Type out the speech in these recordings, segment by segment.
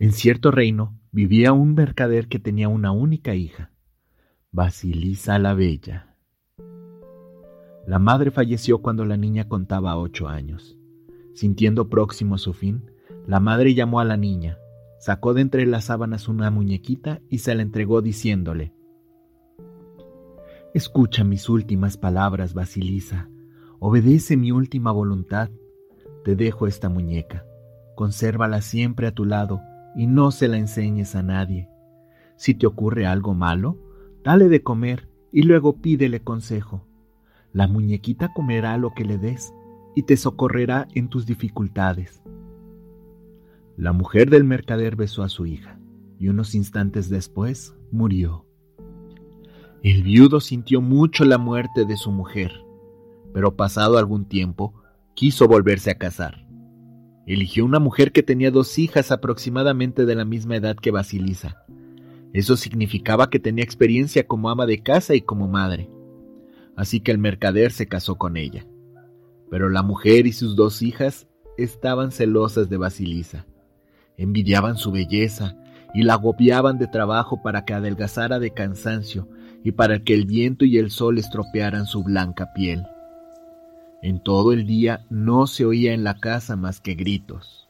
En cierto reino vivía un mercader que tenía una única hija, Basilisa la Bella. La madre falleció cuando la niña contaba ocho años. Sintiendo próximo su fin, la madre llamó a la niña, sacó de entre las sábanas una muñequita y se la entregó diciéndole, Escucha mis últimas palabras, Basilisa, obedece mi última voluntad, te dejo esta muñeca, consérvala siempre a tu lado y no se la enseñes a nadie. Si te ocurre algo malo, dale de comer y luego pídele consejo. La muñequita comerá lo que le des y te socorrerá en tus dificultades. La mujer del mercader besó a su hija y unos instantes después murió. El viudo sintió mucho la muerte de su mujer, pero pasado algún tiempo quiso volverse a casar. Eligió una mujer que tenía dos hijas aproximadamente de la misma edad que Basilisa. Eso significaba que tenía experiencia como ama de casa y como madre. Así que el mercader se casó con ella. Pero la mujer y sus dos hijas estaban celosas de Basilisa. Envidiaban su belleza y la agobiaban de trabajo para que adelgazara de cansancio y para que el viento y el sol estropearan su blanca piel. En todo el día no se oía en la casa más que gritos.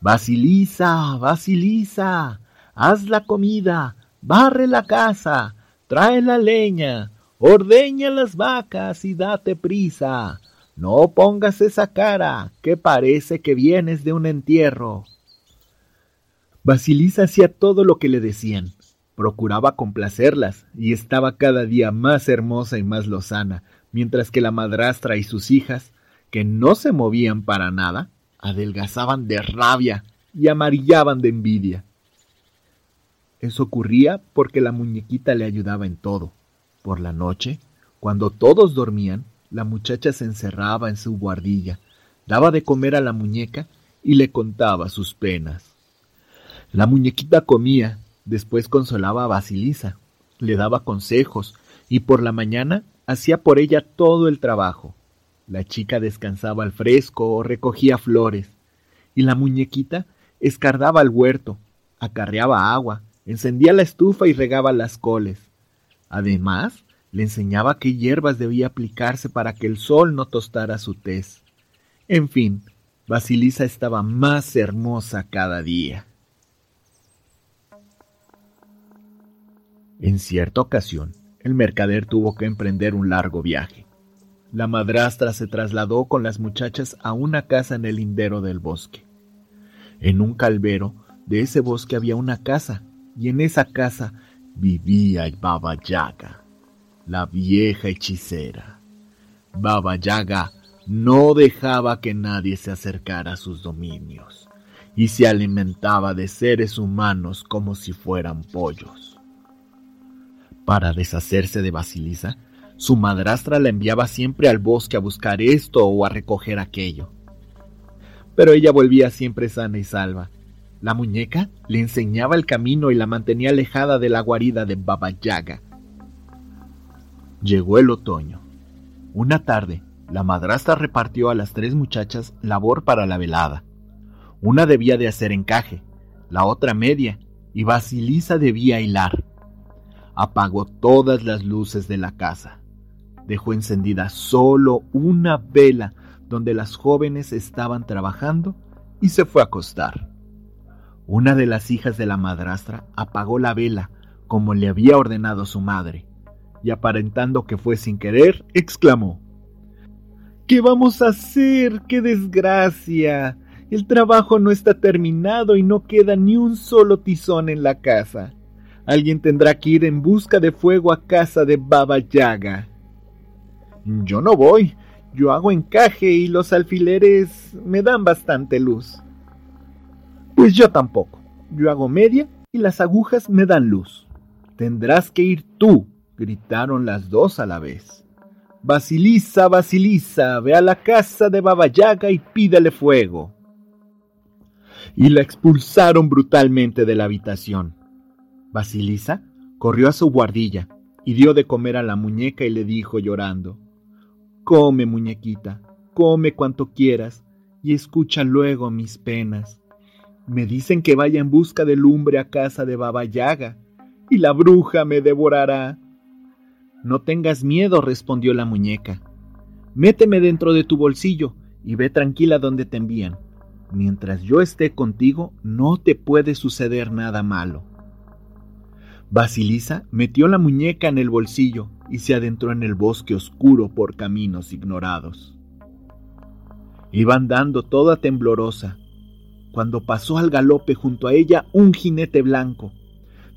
Basilisa, Basilisa, haz la comida, barre la casa, trae la leña, ordeña las vacas y date prisa. No pongas esa cara, que parece que vienes de un entierro. Basilisa hacía todo lo que le decían, procuraba complacerlas y estaba cada día más hermosa y más lozana, mientras que la madrastra y sus hijas, que no se movían para nada, adelgazaban de rabia y amarillaban de envidia. Eso ocurría porque la muñequita le ayudaba en todo. Por la noche, cuando todos dormían, la muchacha se encerraba en su guardilla, daba de comer a la muñeca y le contaba sus penas. La muñequita comía, después consolaba a Basilisa, le daba consejos y por la mañana hacía por ella todo el trabajo. La chica descansaba al fresco o recogía flores, y la muñequita escardaba el huerto, acarreaba agua, encendía la estufa y regaba las coles. Además, le enseñaba qué hierbas debía aplicarse para que el sol no tostara su tez. En fin, Basilisa estaba más hermosa cada día. En cierta ocasión, el mercader tuvo que emprender un largo viaje. La madrastra se trasladó con las muchachas a una casa en el lindero del bosque. En un calvero de ese bosque había una casa, y en esa casa vivía Baba Yaga, la vieja hechicera. Baba Yaga no dejaba que nadie se acercara a sus dominios, y se alimentaba de seres humanos como si fueran pollos. Para deshacerse de Basilisa, su madrastra la enviaba siempre al bosque a buscar esto o a recoger aquello. Pero ella volvía siempre sana y salva. La muñeca le enseñaba el camino y la mantenía alejada de la guarida de Baba Yaga. Llegó el otoño. Una tarde, la madrastra repartió a las tres muchachas labor para la velada. Una debía de hacer encaje, la otra media, y Basilisa debía hilar apagó todas las luces de la casa. Dejó encendida solo una vela donde las jóvenes estaban trabajando y se fue a acostar. Una de las hijas de la madrastra apagó la vela como le había ordenado su madre, y aparentando que fue sin querer, exclamó ¿Qué vamos a hacer? ¡Qué desgracia! El trabajo no está terminado y no queda ni un solo tizón en la casa. Alguien tendrá que ir en busca de fuego a casa de Baba Yaga. Yo no voy. Yo hago encaje y los alfileres me dan bastante luz. Pues yo tampoco. Yo hago media y las agujas me dan luz. Tendrás que ir tú, gritaron las dos a la vez. Basilisa, Basilisa, ve a la casa de Baba Yaga y pídele fuego. Y la expulsaron brutalmente de la habitación. Basilisa corrió a su guardilla y dio de comer a la muñeca y le dijo llorando, Come, muñequita, come cuanto quieras y escucha luego mis penas. Me dicen que vaya en busca de lumbre a casa de Baba Yaga y la bruja me devorará. No tengas miedo, respondió la muñeca. Méteme dentro de tu bolsillo y ve tranquila donde te envían. Mientras yo esté contigo, no te puede suceder nada malo. Basilisa metió la muñeca en el bolsillo y se adentró en el bosque oscuro por caminos ignorados. Iba andando toda temblorosa, cuando pasó al galope junto a ella un jinete blanco,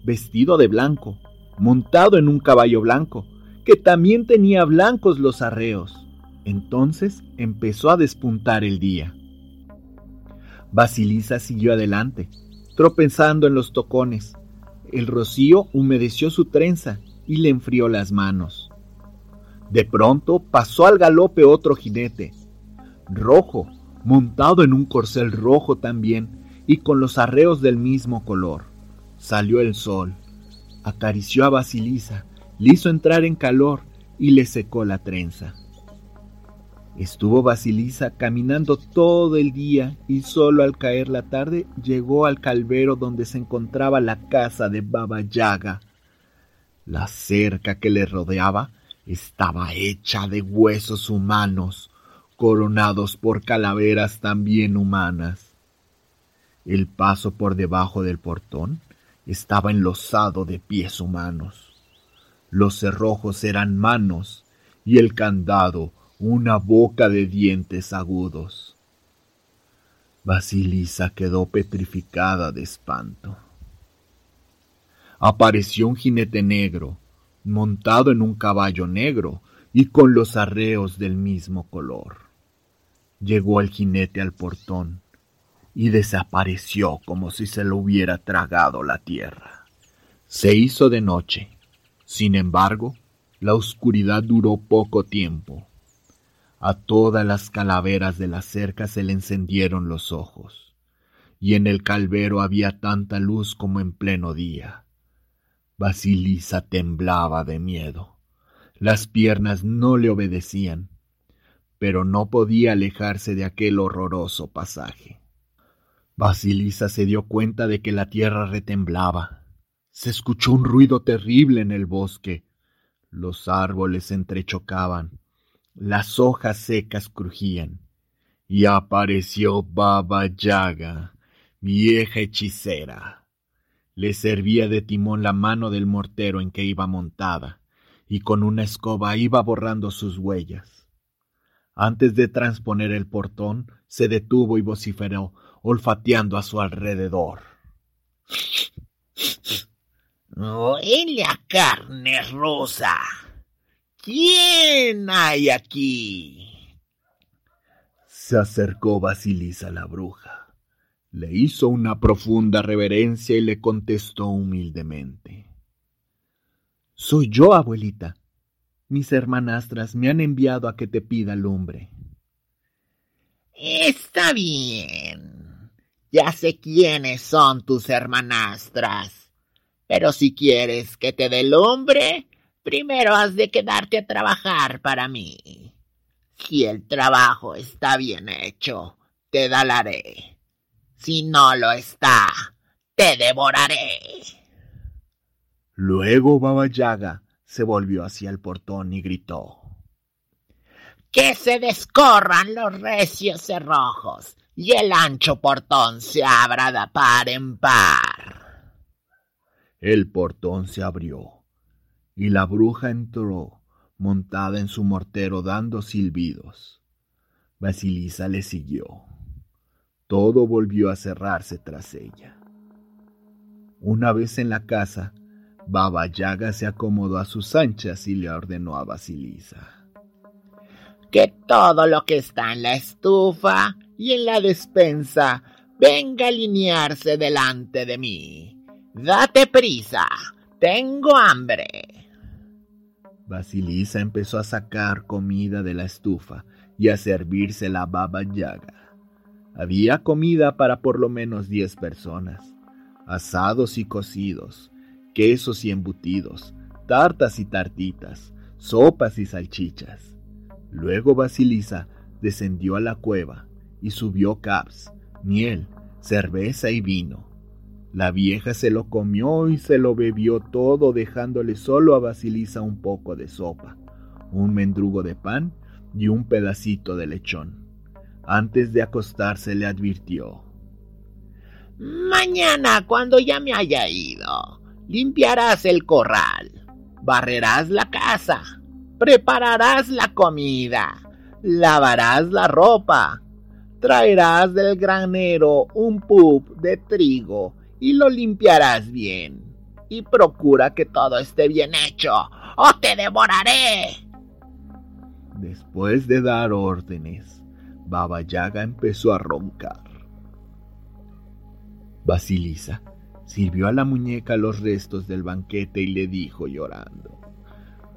vestido de blanco, montado en un caballo blanco, que también tenía blancos los arreos. Entonces empezó a despuntar el día. Basilisa siguió adelante, tropezando en los tocones. El rocío humedeció su trenza y le enfrió las manos. De pronto pasó al galope otro jinete, rojo, montado en un corcel rojo también y con los arreos del mismo color. Salió el sol, acarició a Basilisa le hizo entrar en calor y le secó la trenza. Estuvo Basilisa caminando todo el día y solo al caer la tarde llegó al calvero donde se encontraba la casa de Baba Yaga. La cerca que le rodeaba estaba hecha de huesos humanos, coronados por calaveras también humanas. El paso por debajo del portón estaba enlosado de pies humanos. Los cerrojos eran manos y el candado una boca de dientes agudos. Basilisa quedó petrificada de espanto. Apareció un jinete negro, montado en un caballo negro y con los arreos del mismo color. Llegó el jinete al portón y desapareció como si se lo hubiera tragado la tierra. Se hizo de noche sin embargo, la oscuridad duró poco tiempo. A todas las calaveras de la cerca se le encendieron los ojos, y en el calvero había tanta luz como en pleno día. Basilisa temblaba de miedo. Las piernas no le obedecían, pero no podía alejarse de aquel horroroso pasaje. Basilisa se dio cuenta de que la tierra retemblaba se escuchó un ruido terrible en el bosque. Los árboles entrechocaban, las hojas secas crujían, y apareció Baba Yaga, vieja hechicera. Le servía de timón la mano del mortero en que iba montada, y con una escoba iba borrando sus huellas. Antes de transponer el portón, se detuvo y vociferó, olfateando a su alrededor. Huele a carne rosa. ¿Quién hay aquí? Se acercó Basilisa la bruja. Le hizo una profunda reverencia y le contestó humildemente. Soy yo, abuelita. Mis hermanastras me han enviado a que te pida lumbre. Está bien. Ya sé quiénes son tus hermanastras. Pero si quieres que te dé lumbre, primero has de quedarte a trabajar para mí. Si el trabajo está bien hecho, te dalaré. Si no lo está, te devoraré. Luego Baba Yaga se volvió hacia el portón y gritó. Que se descorran los recios cerrojos y el ancho portón se abra de par en par. El portón se abrió y la bruja entró montada en su mortero dando silbidos. Basilisa le siguió. Todo volvió a cerrarse tras ella. Una vez en la casa, Baba Yaga se acomodó a sus anchas y le ordenó a Basilisa. Que todo lo que está en la estufa y en la despensa venga a alinearse delante de mí. Date prisa, tengo hambre. Basilisa empezó a sacar comida de la estufa y a servirse la baba yaga. Había comida para por lo menos diez personas, asados y cocidos, quesos y embutidos, tartas y tartitas, sopas y salchichas. Luego Basilisa descendió a la cueva y subió caps, miel, cerveza y vino. La vieja se lo comió y se lo bebió todo dejándole solo a Basilisa un poco de sopa, un mendrugo de pan y un pedacito de lechón. Antes de acostarse le advirtió. Mañana, cuando ya me haya ido, limpiarás el corral, barrerás la casa, prepararás la comida, lavarás la ropa, traerás del granero un pub de trigo y lo limpiarás bien. Y procura que todo esté bien hecho, o te devoraré. Después de dar órdenes, Baba Yaga empezó a roncar. Basilisa sirvió a la muñeca los restos del banquete y le dijo llorando: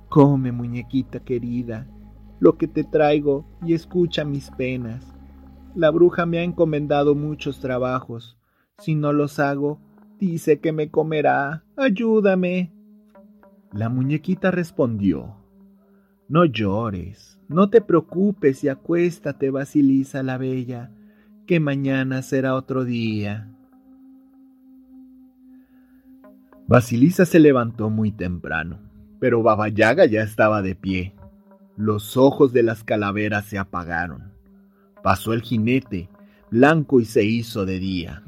Come, muñequita querida, lo que te traigo y escucha mis penas. La bruja me ha encomendado muchos trabajos. Si no los hago, dice que me comerá. Ayúdame. La muñequita respondió. No llores, no te preocupes y acuéstate, Basilisa la Bella, que mañana será otro día. Basilisa se levantó muy temprano, pero Baba Yaga ya estaba de pie. Los ojos de las calaveras se apagaron. Pasó el jinete, blanco y se hizo de día.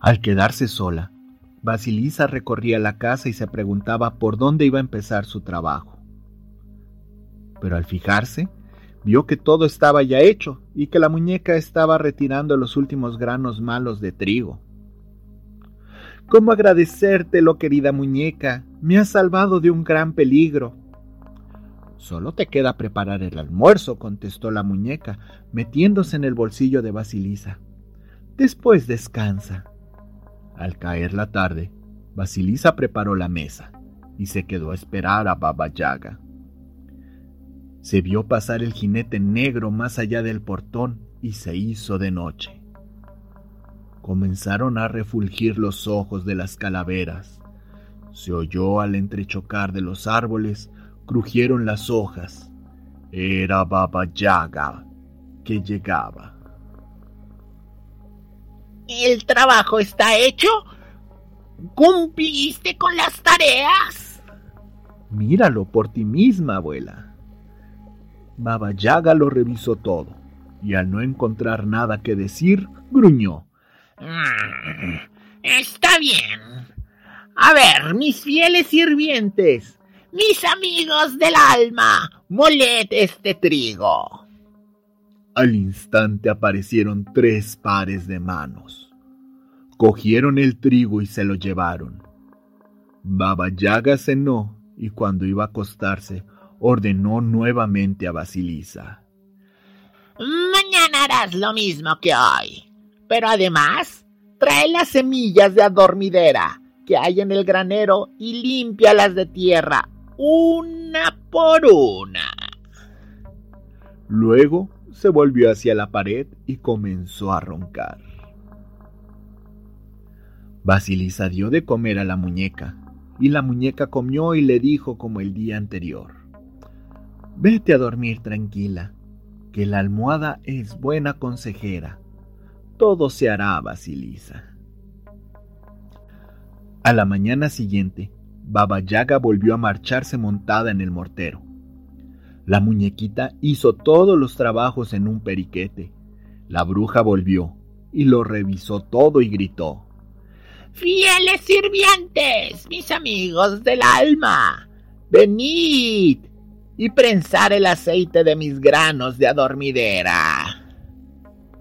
Al quedarse sola, Basilisa recorría la casa y se preguntaba por dónde iba a empezar su trabajo. Pero al fijarse, vio que todo estaba ya hecho y que la muñeca estaba retirando los últimos granos malos de trigo. ¿Cómo agradecértelo, querida muñeca? Me has salvado de un gran peligro. Solo te queda preparar el almuerzo, contestó la muñeca, metiéndose en el bolsillo de Basilisa. Después descansa. Al caer la tarde, Basilisa preparó la mesa y se quedó a esperar a Baba Yaga. Se vio pasar el jinete negro más allá del portón y se hizo de noche. Comenzaron a refulgir los ojos de las calaveras. Se oyó al entrechocar de los árboles crujieron las hojas. Era Baba Yaga que llegaba. ¿El trabajo está hecho? ¿Cumpliste con las tareas? Míralo por ti misma, abuela. Baba Yaga lo revisó todo y al no encontrar nada que decir, gruñó. Mm, está bien. A ver, mis fieles sirvientes, mis amigos del alma, moled este trigo. Al instante aparecieron tres pares de manos. Cogieron el trigo y se lo llevaron. Baba Yaga cenó y cuando iba a acostarse ordenó nuevamente a Basilisa. Mañana harás lo mismo que hoy, pero además trae las semillas de adormidera que hay en el granero y límpialas de tierra una por una. Luego se volvió hacia la pared y comenzó a roncar. Basilisa dio de comer a la muñeca, y la muñeca comió y le dijo como el día anterior, Vete a dormir tranquila, que la almohada es buena consejera. Todo se hará, Basilisa. A la mañana siguiente, Baba Yaga volvió a marcharse montada en el mortero. La muñequita hizo todos los trabajos en un periquete. La bruja volvió y lo revisó todo y gritó. Fieles sirvientes, mis amigos del alma, venid y prensar el aceite de mis granos de adormidera.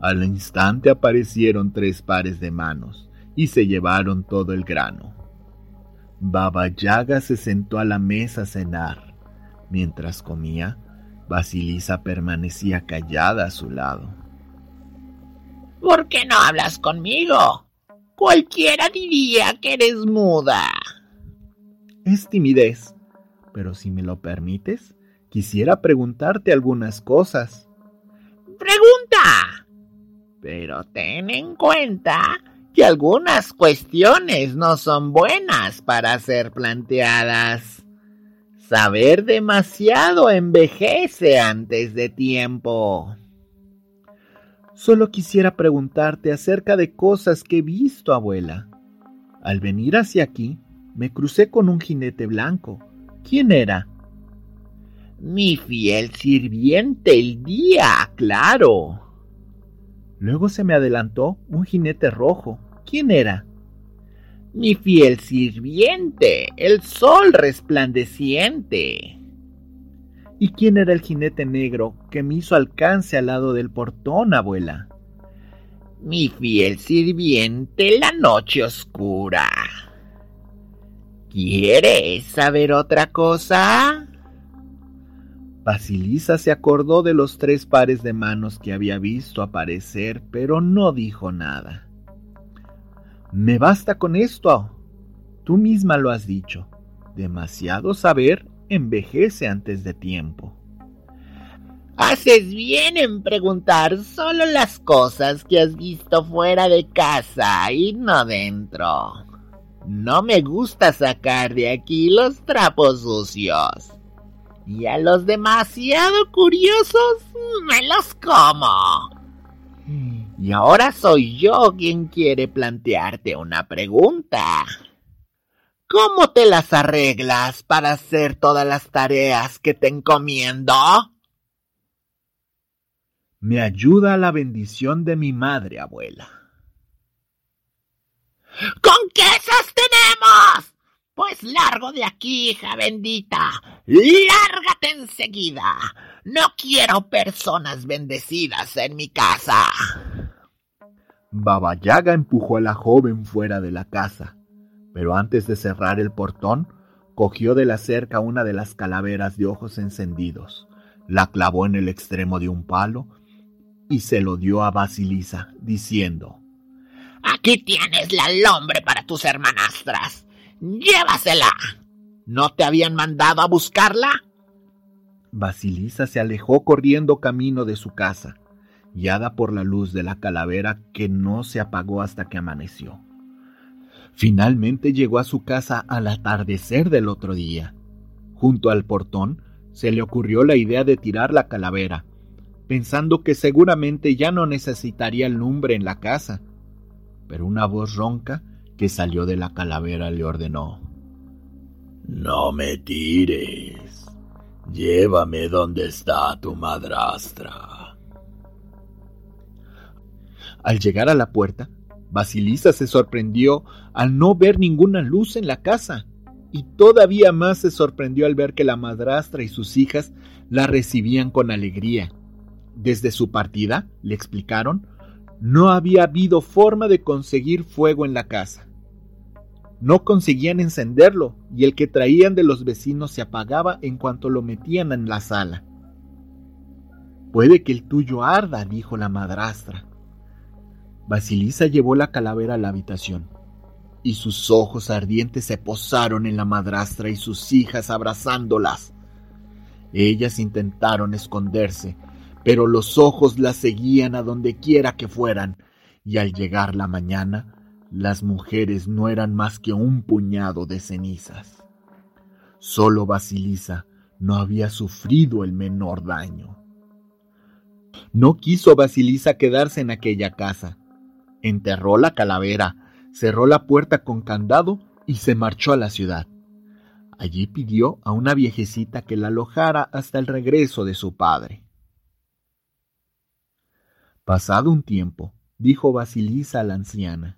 Al instante aparecieron tres pares de manos y se llevaron todo el grano. Baba Yaga se sentó a la mesa a cenar. Mientras comía, Basilisa permanecía callada a su lado. ¿Por qué no hablas conmigo? Cualquiera diría que eres muda. Es timidez, pero si me lo permites, quisiera preguntarte algunas cosas. Pregunta. Pero ten en cuenta que algunas cuestiones no son buenas para ser planteadas. Saber demasiado envejece antes de tiempo. Solo quisiera preguntarte acerca de cosas que he visto, abuela. Al venir hacia aquí, me crucé con un jinete blanco. ¿Quién era? Mi fiel sirviente el día, claro. Luego se me adelantó un jinete rojo. ¿Quién era? Mi fiel sirviente, el sol resplandeciente. ¿Y quién era el jinete negro que me hizo alcance al lado del portón, abuela? Mi fiel sirviente, la noche oscura. ¿Quieres saber otra cosa? Basilisa se acordó de los tres pares de manos que había visto aparecer, pero no dijo nada. Me basta con esto. Tú misma lo has dicho. Demasiado saber envejece antes de tiempo. Haces bien en preguntar solo las cosas que has visto fuera de casa y no dentro. No me gusta sacar de aquí los trapos sucios. Y a los demasiado curiosos me los como. Y ahora soy yo quien quiere plantearte una pregunta. ¿Cómo te las arreglas para hacer todas las tareas que te encomiendo? Me ayuda la bendición de mi madre, abuela. ¿Con qué sostenemos? Pues largo de aquí, hija bendita. Lárgate enseguida. No quiero personas bendecidas en mi casa. Baba Yaga empujó a la joven fuera de la casa pero antes de cerrar el portón, cogió de la cerca una de las calaveras de ojos encendidos, la clavó en el extremo de un palo y se lo dio a Basilisa, diciendo, Aquí tienes la lumbre para tus hermanastras. Llévasela. ¿No te habían mandado a buscarla? Basilisa se alejó corriendo camino de su casa, guiada por la luz de la calavera que no se apagó hasta que amaneció. Finalmente llegó a su casa al atardecer del otro día. Junto al portón se le ocurrió la idea de tirar la calavera, pensando que seguramente ya no necesitaría lumbre en la casa. Pero una voz ronca que salió de la calavera le ordenó No me tires. Llévame donde está tu madrastra. Al llegar a la puerta, Basilisa se sorprendió al no ver ninguna luz en la casa, y todavía más se sorprendió al ver que la madrastra y sus hijas la recibían con alegría. Desde su partida, le explicaron, no había habido forma de conseguir fuego en la casa. No conseguían encenderlo y el que traían de los vecinos se apagaba en cuanto lo metían en la sala. Puede que el tuyo arda, dijo la madrastra. Basilisa llevó la calavera a la habitación, y sus ojos ardientes se posaron en la madrastra y sus hijas abrazándolas. Ellas intentaron esconderse, pero los ojos las seguían a donde quiera que fueran, y al llegar la mañana, las mujeres no eran más que un puñado de cenizas. Solo Basilisa no había sufrido el menor daño. No quiso Basilisa quedarse en aquella casa, enterró la calavera, cerró la puerta con candado y se marchó a la ciudad. Allí pidió a una viejecita que la alojara hasta el regreso de su padre. Pasado un tiempo, dijo Basilisa a la anciana,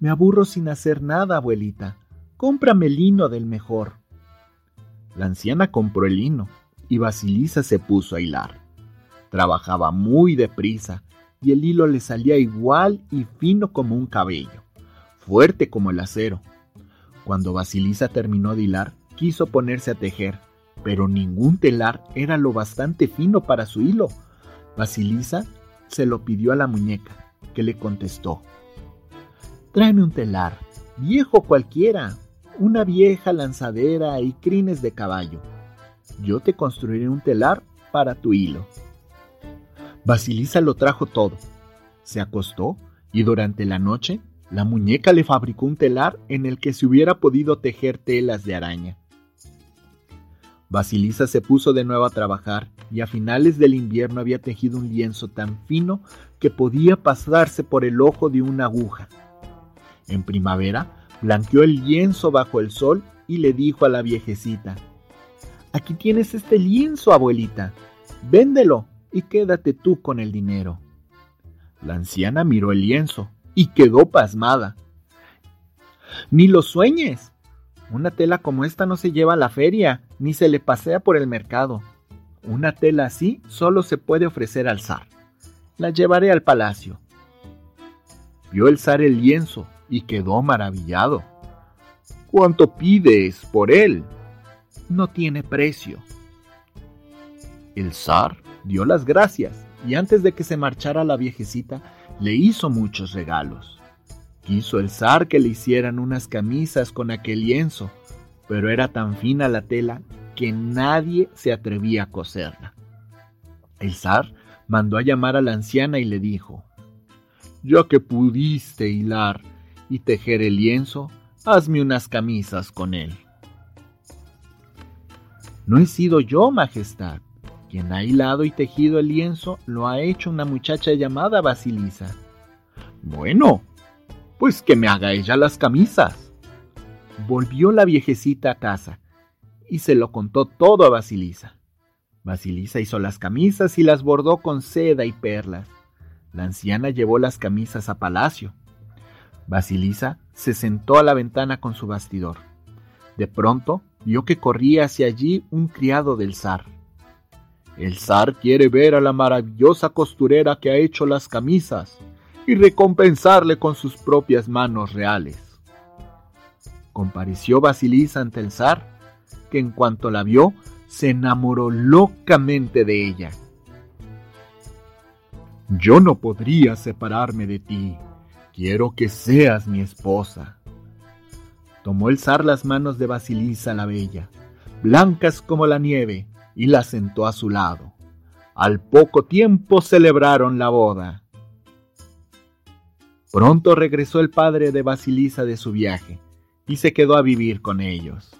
Me aburro sin hacer nada, abuelita. Cómprame lino del mejor. La anciana compró el lino y Basilisa se puso a hilar. Trabajaba muy deprisa y el hilo le salía igual y fino como un cabello, fuerte como el acero. Cuando Basilisa terminó de hilar, quiso ponerse a tejer, pero ningún telar era lo bastante fino para su hilo. Basilisa se lo pidió a la muñeca, que le contestó. Tráeme un telar, viejo cualquiera, una vieja lanzadera y crines de caballo. Yo te construiré un telar para tu hilo. Basilisa lo trajo todo. Se acostó y durante la noche la muñeca le fabricó un telar en el que se hubiera podido tejer telas de araña. Basilisa se puso de nuevo a trabajar y a finales del invierno había tejido un lienzo tan fino que podía pasarse por el ojo de una aguja. En primavera, blanqueó el lienzo bajo el sol y le dijo a la viejecita, Aquí tienes este lienzo, abuelita. Véndelo y quédate tú con el dinero. La anciana miró el lienzo y quedó pasmada. Ni lo sueñes. Una tela como esta no se lleva a la feria, ni se le pasea por el mercado. Una tela así solo se puede ofrecer al zar. La llevaré al palacio. Vio el zar el lienzo y quedó maravillado. ¿Cuánto pides por él? No tiene precio. El zar dio las gracias y antes de que se marchara la viejecita, le hizo muchos regalos. Quiso el zar que le hicieran unas camisas con aquel lienzo, pero era tan fina la tela que nadie se atrevía a coserla. El zar mandó a llamar a la anciana y le dijo, Ya que pudiste hilar y tejer el lienzo, hazme unas camisas con él. No he sido yo, Majestad, quien ha hilado y tejido el lienzo lo ha hecho una muchacha llamada Basilisa. Bueno, pues que me haga ella las camisas. Volvió la viejecita a casa y se lo contó todo a Basilisa. Basilisa hizo las camisas y las bordó con seda y perlas. La anciana llevó las camisas a palacio. Basilisa se sentó a la ventana con su bastidor. De pronto vio que corría hacia allí un criado del zar. El zar quiere ver a la maravillosa costurera que ha hecho las camisas y recompensarle con sus propias manos reales. Compareció Basilisa ante el zar, que en cuanto la vio, se enamoró locamente de ella. Yo no podría separarme de ti. Quiero que seas mi esposa. Tomó el zar las manos de Basilisa la bella, blancas como la nieve, y la sentó a su lado. Al poco tiempo celebraron la boda. Pronto regresó el padre de Basilisa de su viaje y se quedó a vivir con ellos.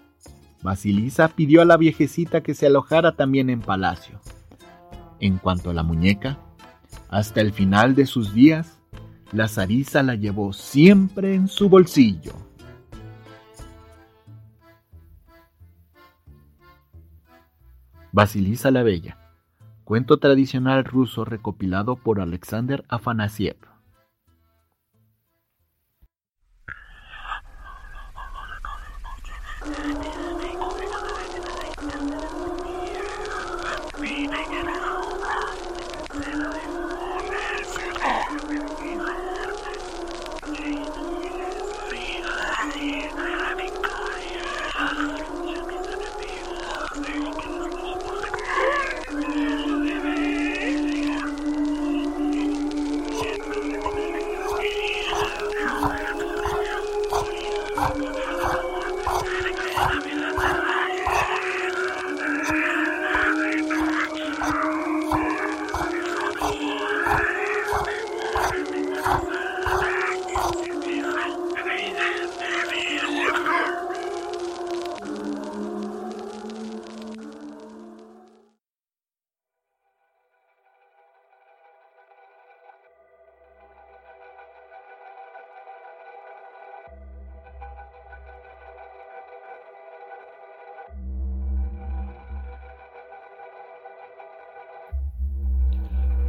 Basilisa pidió a la viejecita que se alojara también en palacio. En cuanto a la muñeca, hasta el final de sus días, la zariza la llevó siempre en su bolsillo. Basilisa la Bella, cuento tradicional ruso recopilado por Alexander Afanasiev.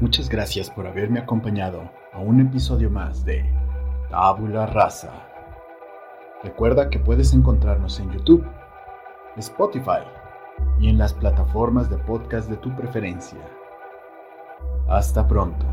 Muchas gracias por haberme acompañado a un episodio más de Tabula Rasa. Recuerda que puedes encontrarnos en YouTube, Spotify y en las plataformas de podcast de tu preferencia. Hasta pronto.